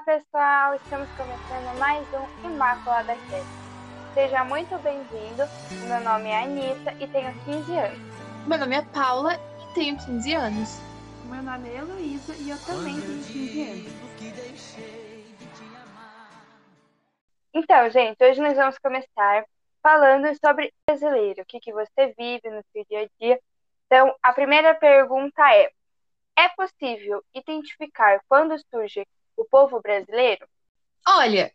Olá pessoal, estamos começando mais um Imaculada Cast. Seja muito bem-vindo. Meu nome é Anitta e tenho 15 anos. Meu nome é Paula e tenho 15 anos. Meu nome é Heloísa e eu também tenho 15 anos. Então, gente, hoje nós vamos começar falando sobre brasileiro, o que, que você vive no seu dia a dia. Então, a primeira pergunta é: é possível identificar quando surge o povo brasileiro? Olha,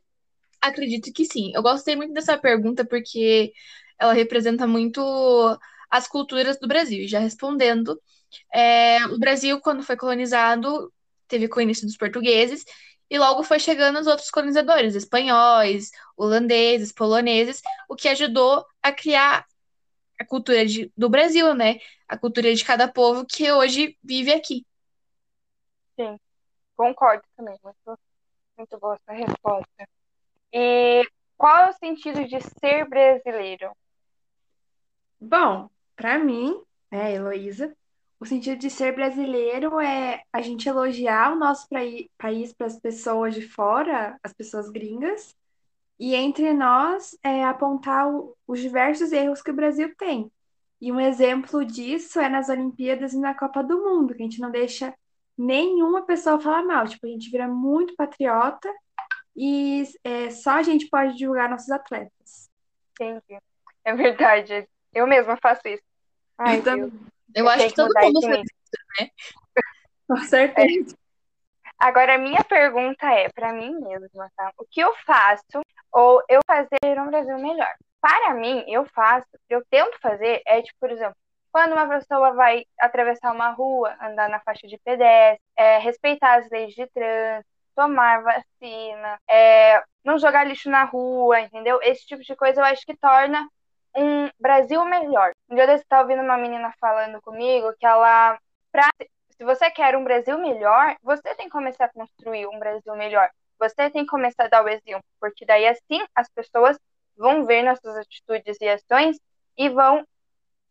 acredito que sim. Eu gostei muito dessa pergunta porque ela representa muito as culturas do Brasil. E já respondendo, é, o Brasil, quando foi colonizado, teve com o início dos portugueses, e logo foi chegando os outros colonizadores, espanhóis, holandeses, poloneses, o que ajudou a criar a cultura de, do Brasil, né? A cultura de cada povo que hoje vive aqui. Sim, concordo também. Muito, muito boa essa resposta. E qual é o sentido de ser brasileiro? Bom, para mim, né, Heloísa, o sentido de ser brasileiro é a gente elogiar o nosso país para as pessoas de fora, as pessoas gringas, e entre nós é apontar o, os diversos erros que o Brasil tem. E um exemplo disso é nas Olimpíadas e na Copa do Mundo, que a gente não deixa nenhuma pessoa falar mal. Tipo, a gente vira muito patriota e é, só a gente pode divulgar nossos atletas. Entendi. É verdade. Eu mesma faço isso. Ai, então. Eu, eu acho que, que todo mundo faz isso, né? Com certeza. É. Agora, a minha pergunta é para mim mesma, tá? O que eu faço ou eu fazer um Brasil melhor? Para mim, eu faço, eu tento fazer, é tipo, por exemplo, quando uma pessoa vai atravessar uma rua, andar na faixa de pedestre, é, respeitar as leis de trânsito, tomar vacina, é, não jogar lixo na rua, entendeu? Esse tipo de coisa eu acho que torna um Brasil melhor. Um dia eu estava ouvindo uma menina falando comigo que ela, pra, se você quer um Brasil melhor, você tem que começar a construir um Brasil melhor. Você tem que começar a dar o exemplo, porque daí assim as pessoas vão ver nossas atitudes e ações e vão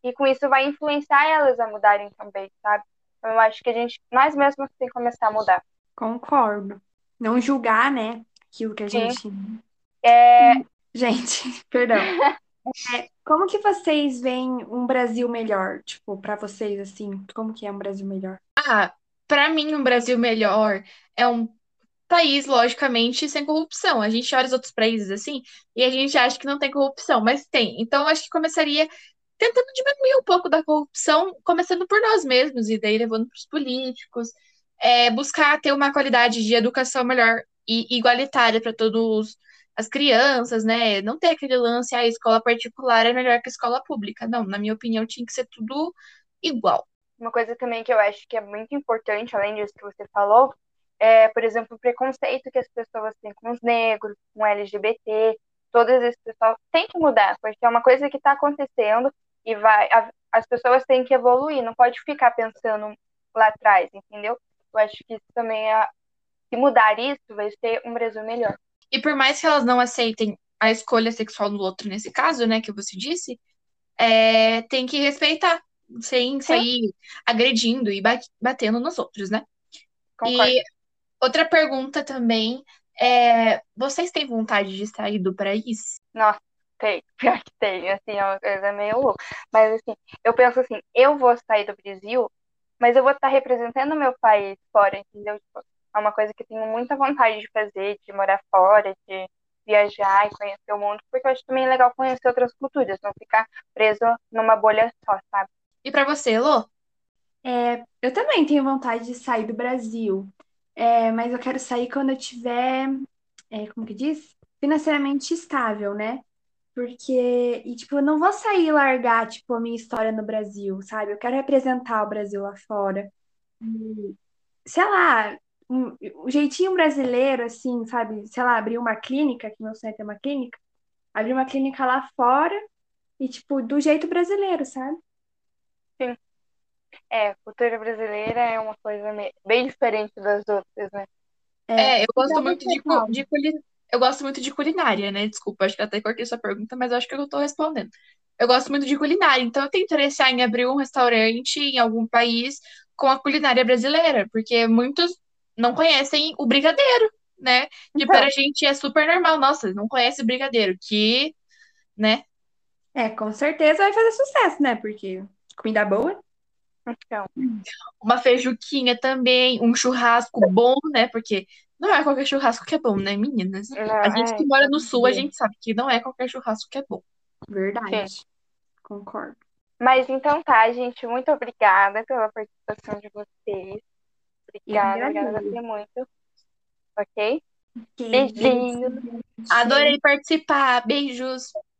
e com isso vai influenciar elas a mudarem também, sabe? Então eu acho que a gente, nós mesmos, tem que começar a mudar. Concordo. Não julgar, né? Aquilo que a gente. Sim. É... Gente, perdão. É, como que vocês veem um Brasil melhor? Tipo, para vocês, assim, como que é um Brasil melhor? Ah, para mim, um Brasil melhor é um país, logicamente, sem corrupção. A gente olha os outros países assim e a gente acha que não tem corrupção, mas tem. Então, acho que começaria tentando diminuir um pouco da corrupção, começando por nós mesmos, e daí levando para os políticos, é, buscar ter uma qualidade de educação melhor e igualitária para todos as crianças, né? Não ter aquele lance, ah, a escola particular é melhor que a escola pública. Não, na minha opinião, tinha que ser tudo igual. Uma coisa também que eu acho que é muito importante, além disso que você falou, é, por exemplo, o preconceito que as pessoas têm com os negros, com LGBT, todas esse pessoal tem que mudar, porque é uma coisa que está acontecendo e vai, a, as pessoas têm que evoluir, não pode ficar pensando lá atrás, entendeu? Eu acho que isso também é, se mudar isso, vai ser um Brasil melhor. E por mais que elas não aceitem a escolha sexual do outro nesse caso, né, que você disse, é, tem que respeitar, sem sair agredindo e batendo nos outros, né? Concordo. E outra pergunta também é, vocês têm vontade de sair do país? Nossa, tem, pior que tem, assim, é uma coisa meio louca. Mas assim, eu penso assim, eu vou sair do Brasil, mas eu vou estar representando o meu país fora, entendeu? Tipo, é uma coisa que eu tenho muita vontade de fazer, de morar fora, de viajar e conhecer o mundo, porque eu acho também legal conhecer outras culturas, não ficar preso numa bolha só, sabe? E para você, Lô? É, eu também tenho vontade de sair do Brasil, é, mas eu quero sair quando eu tiver, é, como que diz? Financeiramente estável, né? Porque, e tipo, eu não vou sair e largar, tipo, a minha história no Brasil, sabe? Eu quero representar o Brasil lá fora. E, sei lá, um, o jeitinho brasileiro, assim, sabe? Sei lá, abrir uma clínica, que meu sonho é ter uma clínica, abrir uma clínica lá fora e, tipo, do jeito brasileiro, sabe? Sim. É, cultura brasileira é uma coisa bem diferente das outras, né? É, é eu gosto muito de, de, eu gosto muito de culinária, né? Desculpa, acho que até cortei sua pergunta, mas acho que eu tô respondendo. Eu gosto muito de culinária, então eu tenho interesse em abrir um restaurante em algum país com a culinária brasileira, porque muitos não conhecem o brigadeiro, né? Que Então. pra gente é super normal. Nossa, não conhece brigadeiro, que, né? É, com certeza vai fazer sucesso, né? Porque comida boa. Então, Uma feijuquinha também, um churrasco bom, né? Porque não é qualquer churrasco que é bom, né, meninas? não, A gente é, que mora no sul, a é. gente sabe que não é qualquer churrasco que é bom. Verdade. Concordo. Mas então tá, gente. Muito obrigada pela participação de vocês. Obrigada, agradeço. muito. Ok? Beijinhos. Adorei participar. Beijos.